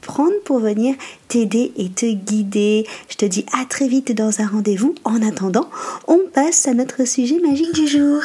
prendre pour venir t'aider et te guider. Je te dis à très vite dans un rendez-vous. En attendant, on passe à notre sujet magique du jour.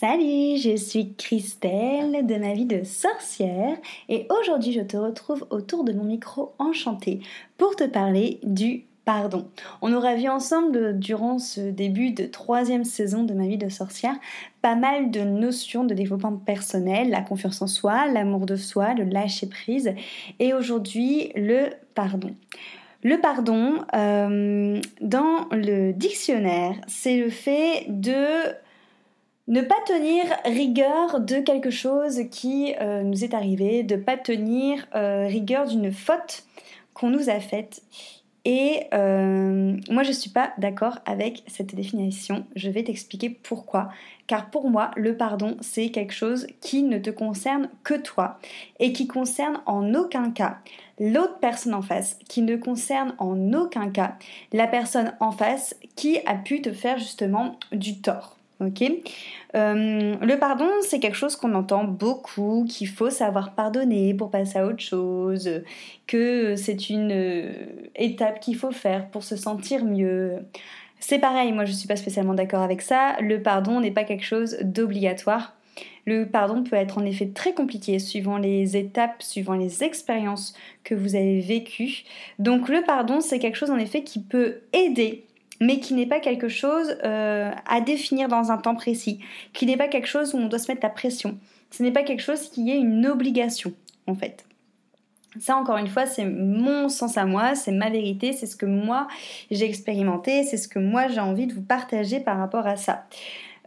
Salut, je suis Christelle de ma vie de sorcière et aujourd'hui je te retrouve autour de mon micro enchanté pour te parler du pardon. On aura vu ensemble durant ce début de troisième saison de ma vie de sorcière pas mal de notions de développement personnel, la confiance en soi, l'amour de soi, le lâcher prise et aujourd'hui le pardon. Le pardon, euh, dans le dictionnaire, c'est le fait de ne pas tenir rigueur de quelque chose qui euh, nous est arrivé, de ne pas tenir euh, rigueur d'une faute qu'on nous a faite et euh, moi, je ne suis pas d'accord avec cette définition. Je vais t'expliquer pourquoi. Car pour moi, le pardon, c'est quelque chose qui ne te concerne que toi et qui concerne en aucun cas l'autre personne en face, qui ne concerne en aucun cas la personne en face qui a pu te faire justement du tort. Ok euh, Le pardon, c'est quelque chose qu'on entend beaucoup, qu'il faut savoir pardonner pour passer à autre chose, que c'est une euh, étape qu'il faut faire pour se sentir mieux. C'est pareil, moi je ne suis pas spécialement d'accord avec ça. Le pardon n'est pas quelque chose d'obligatoire. Le pardon peut être en effet très compliqué suivant les étapes, suivant les expériences que vous avez vécues. Donc le pardon, c'est quelque chose en effet qui peut aider mais qui n'est pas quelque chose euh, à définir dans un temps précis, qui n'est pas quelque chose où on doit se mettre la pression. Ce n'est pas quelque chose qui est une obligation, en fait. Ça, encore une fois, c'est mon sens à moi, c'est ma vérité, c'est ce que moi j'ai expérimenté, c'est ce que moi j'ai envie de vous partager par rapport à ça.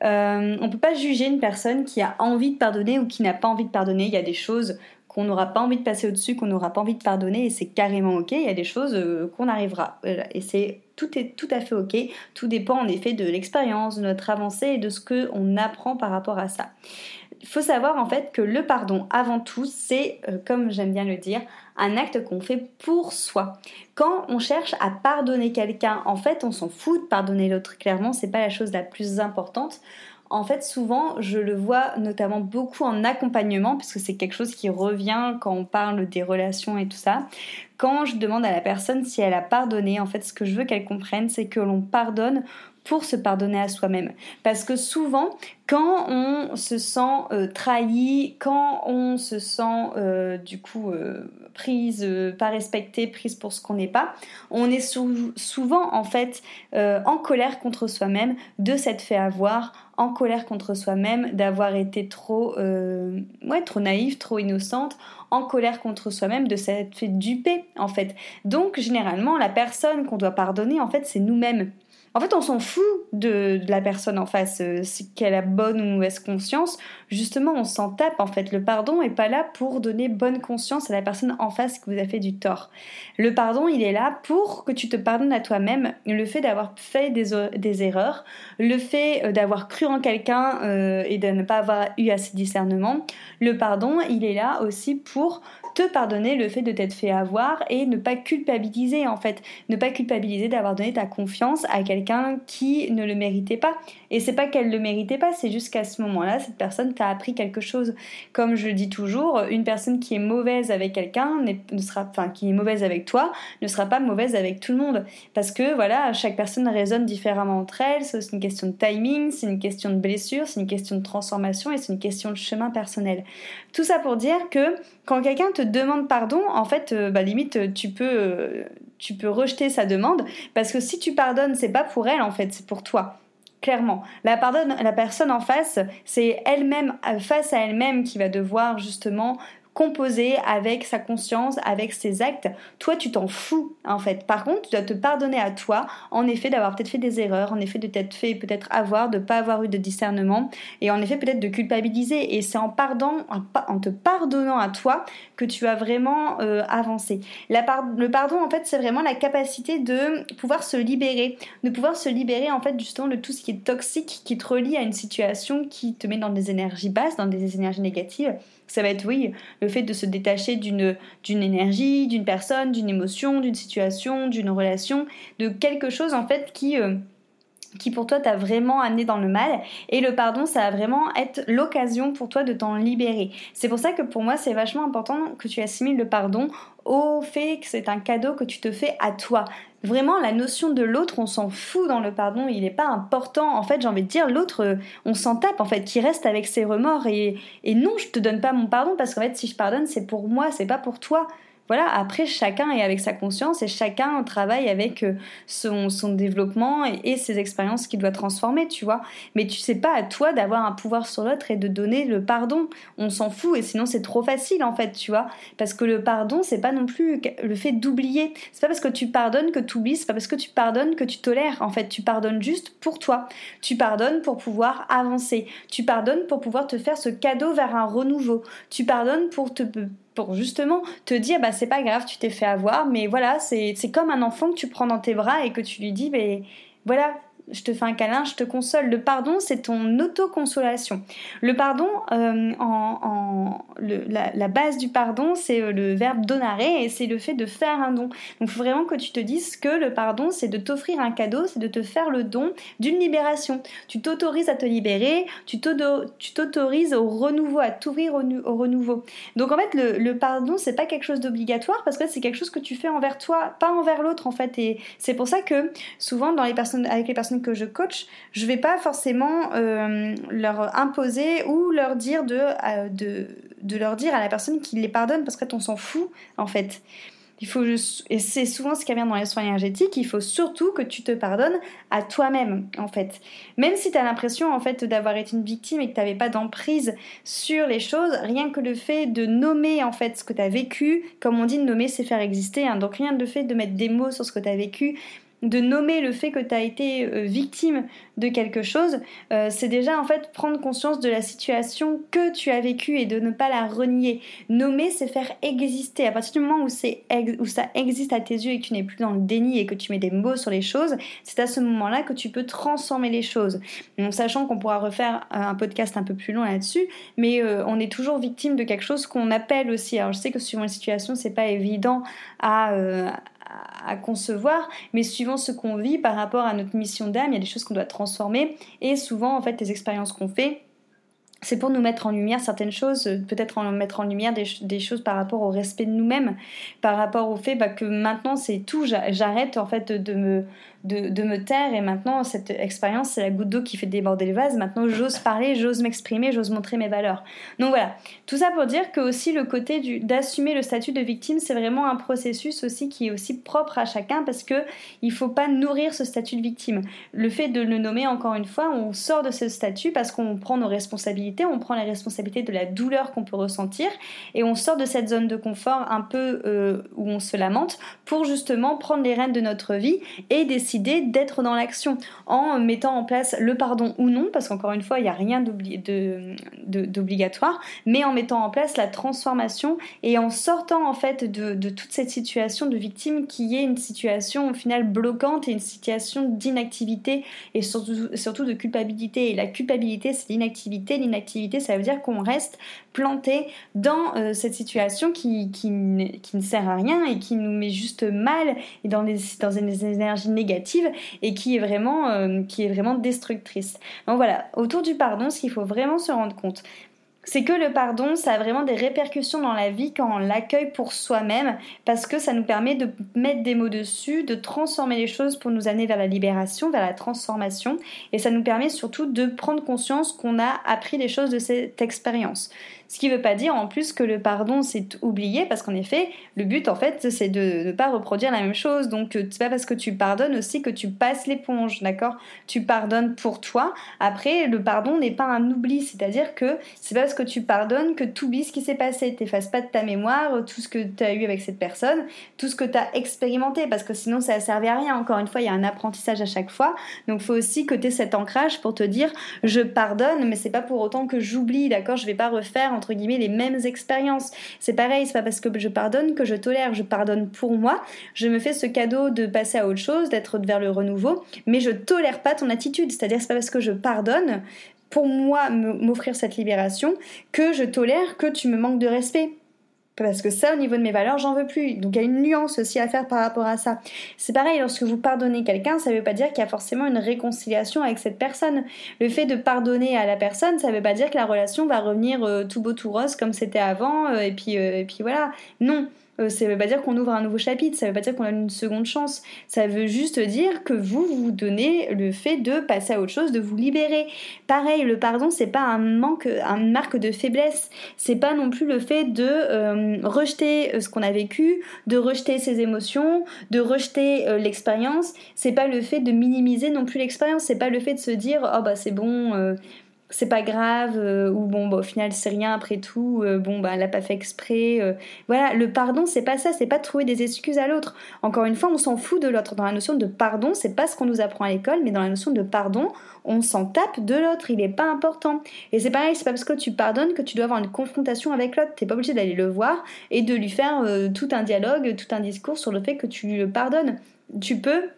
Euh, on ne peut pas juger une personne qui a envie de pardonner ou qui n'a pas envie de pardonner. Il y a des choses qu'on n'aura pas envie de passer au-dessus, qu'on n'aura pas envie de pardonner, et c'est carrément ok. Il y a des choses euh, qu'on arrivera. Et c'est tout est tout à fait ok. Tout dépend en effet de l'expérience, de notre avancée et de ce qu'on apprend par rapport à ça. Il faut savoir en fait que le pardon, avant tout, c'est, euh, comme j'aime bien le dire, un acte qu'on fait pour soi. Quand on cherche à pardonner quelqu'un, en fait, on s'en fout de pardonner l'autre. Clairement, c'est pas la chose la plus importante. En fait, souvent, je le vois notamment beaucoup en accompagnement, puisque c'est quelque chose qui revient quand on parle des relations et tout ça. Quand je demande à la personne si elle a pardonné, en fait, ce que je veux qu'elle comprenne, c'est que l'on pardonne pour se pardonner à soi-même. Parce que souvent, quand on se sent euh, trahi, quand on se sent euh, du coup euh, prise, pas respectée, prise pour ce qu'on n'est pas, on est souvent en fait en colère contre soi-même de s'être fait avoir, en colère contre soi-même d'avoir été trop, ouais, trop naïve, trop innocente, en colère contre soi-même de s'être fait duper en fait. Donc généralement la personne qu'on doit pardonner en fait c'est nous-mêmes. En fait, on s'en fout de, la personne en face, euh, qu'elle a bonne ou mauvaise conscience. Justement, on s'en tape. En fait, le pardon est pas là pour donner bonne conscience à la personne en face qui vous a fait du tort. Le pardon, il est là pour que tu te pardonnes à toi-même. Le fait d'avoir fait des, erreurs, le fait euh, d'avoir cru en quelqu'un euh, et de ne pas avoir eu assez de discernement. Le pardon, il est là aussi pour te pardonner le fait de t'être fait avoir et ne pas culpabiliser en fait, ne pas culpabiliser d'avoir donné ta confiance à quelqu'un qui ne le méritait pas. Et c'est pas qu'elle le méritait pas, c'est juste qu'à ce moment-là, cette personne t'a appris quelque chose. Comme je le dis toujours, une personne qui est mauvaise avec quelqu'un ne sera, enfin qui est mauvaise avec toi, ne sera pas mauvaise avec tout le monde, parce que voilà, chaque personne résonne différemment entre elles. C'est une question de timing, c'est une question de blessure, c'est une question de transformation et c'est une question de chemin personnel. Tout ça pour dire que quand quelqu'un te demande pardon, en fait, euh, bah, limite, tu peux, euh, tu peux rejeter sa demande parce que si tu pardonnes, c'est pas pour elle, en fait, c'est pour toi. clairement. La, pardonne, la personne en face, c'est elle-même, face à elle-même, qui va devoir justement composer avec sa conscience, avec ses actes. Toi, tu t'en fous en fait. Par contre, tu dois te pardonner à toi, en effet, d'avoir peut-être fait des erreurs, en effet, de t'être fait peut-être avoir, de pas avoir eu de discernement, et en effet, peut-être de culpabiliser. Et c'est en, pardon, en te pardonnant à toi que tu as vraiment euh, avancé. le pardon, en fait, c'est vraiment la capacité de pouvoir se libérer, de pouvoir se libérer en fait justement de tout ce qui est toxique, qui te relie à une situation qui te met dans des énergies basses, dans des énergies négatives ça va être, oui, le fait de se détacher d'une, énergie, d'une personne, d'une émotion, d'une situation, d'une relation, de quelque chose en fait qui... Euh, qui pour toi t'a vraiment amené dans le mal et le pardon ça va vraiment être l'occasion pour toi de t'en libérer. C'est pour ça que pour moi c'est vachement important que tu assimiles le pardon au fait que c'est un cadeau que tu te fais à toi. Vraiment, la notion de l'autre, on s'en fout dans le pardon, il n'est pas important. En fait, j'ai envie de dire, l'autre, euh, on s'en tape, en fait, qui reste avec ses remords. Et, et non, je te donne pas mon pardon, parce qu'en fait, si je pardonne, c'est pour moi, c'est pas pour toi voilà, après, chacun est avec sa conscience et chacun travaille avec euh, son, développement et, ses expériences qu'il doit transformer, tu vois. Mais tu sais pas à toi d'avoir un pouvoir sur l'autre et de donner le pardon. On s'en fout et sinon c'est trop facile en fait, tu vois. Parce que le pardon, c'est pas non plus le fait d'oublier. C'est pas parce que tu pardonnes que tu oublies, c'est pas parce que tu pardonnes que tu tolères. En fait, tu pardonnes juste pour toi. Tu pardonnes pour pouvoir avancer. Tu pardonnes pour pouvoir te faire ce cadeau vers un renouveau. Tu pardonnes pour te pour justement te dire bah c'est pas grave tu t'es fait avoir mais voilà c'est comme un enfant que tu prends dans tes bras et que tu lui dis mais voilà je te fais un câlin, je te console. Le pardon, c'est ton autoconsolation. Le pardon, euh, en, la, base du pardon, c'est euh, le verbe donare et c'est le fait de faire un don. Donc, il faut vraiment que tu te dises que le pardon, c'est de t'offrir un cadeau, c'est de te faire le don d'une libération. Tu t'autorises à te libérer, tu t'autorises au renouveau, à t'ouvrir au, renouveau. Donc, en fait, le, le pardon, c'est pas quelque chose d'obligatoire parce que c'est quelque chose que tu fais envers toi, pas envers l'autre, en fait. Et c'est pour ça que souvent, dans les personnes, avec les personnes que je coach, je vais pas forcément euh, leur imposer ou leur dire euh, de, de, leur dire à la personne qui les pardonne parce qu'on s'en fout en fait. Il faut et c'est souvent ce qui vient dans les soins énergétiques, il faut surtout que tu te pardonnes à toi-même en fait. Même si tu as l'impression en fait d'avoir été une victime et que tu n'avais pas d'emprise sur les choses, rien que le fait de nommer en fait ce que tu as vécu, comme on dit nommer c'est faire exister, hein. donc rien de le fait de mettre des mots sur ce que tu as vécu, de nommer le fait que tu as été euh, victime de quelque chose, euh, c'est déjà en fait prendre conscience de la situation que tu as vécue et de ne pas la renier. Nommer, c'est faire exister. À partir du moment où, où ça existe à tes yeux et que tu n'es plus dans le déni et que tu mets des mots sur les choses, c'est à ce moment-là que tu peux transformer les choses. En sachant qu'on pourra refaire un podcast un peu plus long là-dessus, mais euh, on est toujours victime de quelque chose qu'on appelle aussi. Alors je sais que suivant la situation, c'est pas évident à, à, concevoir, mais suivant ce qu'on vit par rapport à notre mission d'âme, il y a des choses qu'on doit transformer, et souvent, en fait, les expériences qu'on fait, c'est pour nous mettre en lumière certaines choses, peut-être en mettre en lumière des, choses par rapport au respect de nous-mêmes, par rapport au fait bah, que maintenant c'est tout, j'arrête en fait de me, de, me taire. Et maintenant cette expérience c'est la goutte d'eau qui fait déborder le vase. Maintenant j'ose parler j'ose m'exprimer j'ose montrer mes valeurs. Donc voilà. Tout ça pour dire que aussi le côté d'assumer le statut de victime c'est vraiment un processus aussi qui est aussi propre à chacun parce que il faut pas nourrir ce statut de victime. Le fait de le nommer encore une fois on sort de ce statut parce qu'on prend nos responsabilités on prend les responsabilités de la douleur qu'on peut ressentir et on sort de cette zone de confort un peu euh, où on se lamente pour justement prendre les rênes de notre vie et décider d'être dans l'action en mettant en place le pardon ou non, parce qu'encore une fois, il n'y a rien d'obligatoire, mais en mettant en place la transformation et en sortant en fait de, toute cette situation de victime qui est une situation au final bloquante et une situation d'inactivité et surtout, de culpabilité. Et la culpabilité, c'est l'inactivité. L'inactivité, ça veut dire qu'on reste planté dans euh, cette situation qui, qui, ne sert à rien et qui nous met juste mal et dans des, dans des énergies négatives et qui est vraiment, euh, qui est vraiment destructrice. Donc voilà, autour du pardon, ce qu'il faut vraiment se rendre compte, c'est que le pardon, ça a vraiment des répercussions dans la vie quand on l'accueille pour soi-même, parce que ça nous permet de mettre des mots dessus, de transformer les choses pour nous amener vers la libération, vers la transformation, et ça nous permet surtout de prendre conscience qu'on a appris des choses de cette expérience. Ce qui ne veut pas dire en plus que le pardon c'est oublié, parce qu'en effet, le but en fait c'est de ne pas reproduire la même chose. Donc c'est pas parce que tu pardonnes aussi que tu passes l'éponge, d'accord? Tu pardonnes pour toi. Après, le pardon n'est pas un oubli, c'est-à-dire que c'est pas parce que tu pardonnes que tu oublies ce qui s'est passé. T'effaces pas de ta mémoire tout ce que tu as eu avec cette personne, tout ce que tu as expérimenté, parce que sinon ça ne servait à rien. Encore une fois, il y a un apprentissage à chaque fois. Donc il faut aussi que tu aies cet ancrage pour te dire je pardonne, mais c'est pas pour autant que j'oublie, d'accord? Je vais pas refaire entre guillemets les mêmes expériences. C'est pareil, c'est pas parce que je pardonne que je tolère, je pardonne pour moi, je me fais ce cadeau de passer à autre chose, d'être vers le renouveau, mais je tolère pas ton attitude, c'est-à-dire c'est pas parce que je pardonne pour moi m'offrir cette libération que je tolère que tu me manques de respect. Parce que ça, au niveau de mes valeurs, j'en veux plus. Donc il y a une nuance aussi à faire par rapport à ça. C'est pareil, lorsque vous pardonnez quelqu'un, ça ne veut pas dire qu'il y a forcément une réconciliation avec cette personne. Le fait de pardonner à la personne, ça ne veut pas dire que la relation va revenir euh, tout beau tout rose comme c'était avant, euh, euh, et puis voilà. Non, euh, ça ne veut pas dire qu'on ouvre un nouveau chapitre, ça ne veut pas dire qu'on a une seconde chance. Ça veut juste dire que vous vous donnez le fait de passer à autre chose, de vous libérer. Pareil, le pardon, c'est pas un manque, une marque de faiblesse. C'est pas non plus le fait de euh, rejeter euh, ce qu'on a vécu, de rejeter ses émotions, de rejeter l'expérience. C'est pas le fait de minimiser non plus l'expérience. C'est pas le fait de se dire oh bah c'est bon c'est pas grave euh, ou bon bah, au final c'est rien après tout euh, bon bah elle a pas fait exprès euh. voilà le pardon c'est pas ça c'est pas trouver des excuses à l'autre. Encore une fois on s'en fout de l'autre. Dans la notion de pardon c'est pas ce qu'on nous apprend à l'école mais dans la notion de pardon on s'en tape de l'autre il est pas important. Et c'est pareil c'est pas parce que tu pardonnes que tu dois avoir une confrontation avec l'autre. T'es pas obligé d'aller le voir et de lui faire tout un dialogue tout un discours sur le fait que tu le pardonnes. Tu peux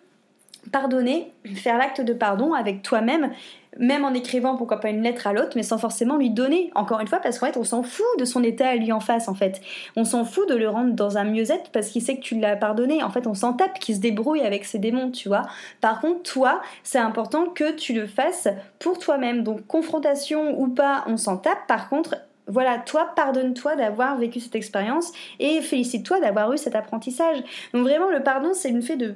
pardonner, faire l'acte de pardon avec toi-même, même en écrivant pourquoi pas une lettre à l'autre, mais sans forcément lui donner. Encore une fois, parce qu'en fait, on s'en fout de son état à lui en face, en fait. On s'en fout de le rendre dans un mieux-être parce qu'il sait que tu l'as pardonné. En fait, on s'en tape qu'il se débrouille avec ses démons, tu vois. Par contre, toi, c'est important que tu le fasses pour toi-même. Donc, confrontation ou pas, on s'en tape. Par contre, voilà, toi, pardonne-toi d'avoir vécu cette expérience et félicite-toi d'avoir eu cet apprentissage. Donc vraiment, le pardon, c'est une fait de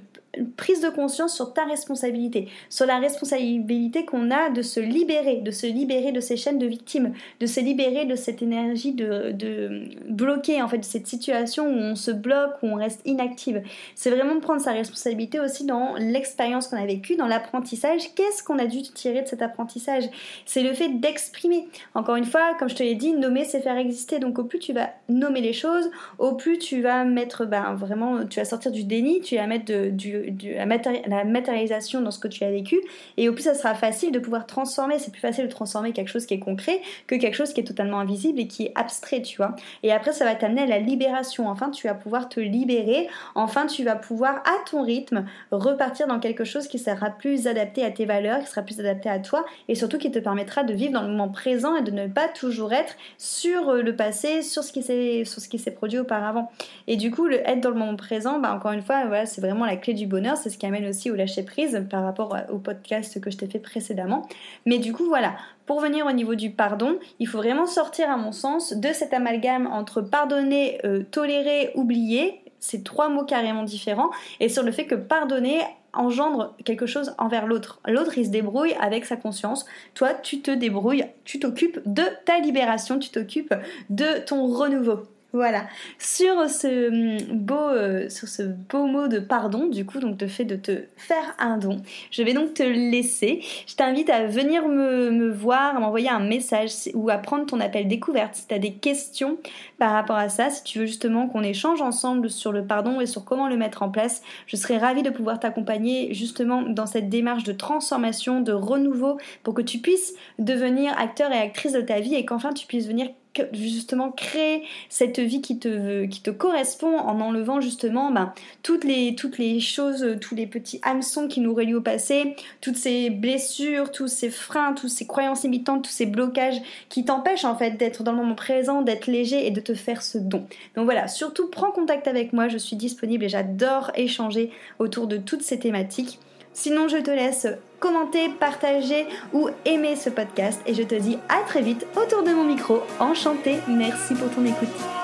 prise de conscience sur ta responsabilité, sur la responsabilité qu'on a de se libérer, de se libérer de ces chaînes de victimes, de se libérer de cette énergie de, de bloquer, en fait, de cette situation où on se bloque, où on reste inactive. C'est vraiment prendre sa responsabilité aussi dans l'expérience qu'on a vécue, dans l'apprentissage. Qu'est-ce qu'on a dû tirer de cet apprentissage? C'est le fait d'exprimer. Encore une fois, comme je te l'ai dit, nommer, c'est faire exister. Donc au plus tu vas nommer les choses, au plus tu vas mettre, ben, vraiment, tu vas sortir du déni, tu vas mettre de, du la, matérialisation dans ce que tu as vécu, et au plus ça sera facile de pouvoir transformer. C'est plus facile de transformer quelque chose qui est concret que quelque chose qui est totalement invisible et qui est abstrait, tu vois. Et après, ça va t'amener à la libération. Enfin, tu vas pouvoir te libérer. Enfin, tu vas pouvoir, à ton rythme, repartir dans quelque chose qui sera plus adapté à tes valeurs, qui sera plus adapté à toi, et surtout qui te permettra de vivre dans le moment présent et de ne pas toujours être sur euh, le passé, sur ce qui s'est, sur ce qui s'est produit auparavant. Et du coup, le être dans le moment présent, bah, encore une fois, voilà, c'est vraiment la clé du bonheur c'est ce qui amène aussi au lâcher prise par rapport au podcast que je t'ai fait précédemment. Mais du coup, voilà, pour venir au niveau du pardon, il faut vraiment sortir, à mon sens, de cet amalgame entre pardonner, euh, tolérer, oublier. C'est trois mots carrément différents. Et sur le fait que pardonner engendre quelque chose envers l'autre. L'autre, il se débrouille avec sa conscience. Toi, tu te débrouilles, tu t'occupes de ta libération, tu t'occupes de ton renouveau. Voilà. Sur ce hum, beau, euh, sur ce beau mot de pardon, du coup, donc le fait de te faire un don, je vais donc te laisser. Je t'invite à venir me, voir, à m'envoyer un message ou à prendre ton appel découverte si tu as des questions par rapport à ça, si tu veux justement qu'on échange ensemble sur le pardon et sur comment le mettre en place. Je serais ravie de pouvoir t'accompagner justement dans cette démarche de transformation, de renouveau, pour que tu puisses devenir acteur et actrice de ta vie et qu'enfin tu puisses venir justement créer cette vie qui te, qui te correspond en enlevant justement ben, toutes, les, toutes les choses, tous les petits hameçons qui nous relient au passé, toutes ces blessures, tous ces freins, toutes ces croyances limitantes, tous ces blocages qui t'empêchent en fait d'être dans le moment présent, d'être léger et de te faire ce don. Donc voilà, surtout prends contact avec moi, je suis disponible et j'adore échanger autour de toutes ces thématiques. Sinon, je te laisse commenter, partager ou aimer ce podcast. Et je te dis à très vite autour de mon micro. Enchanté, merci pour ton écoute.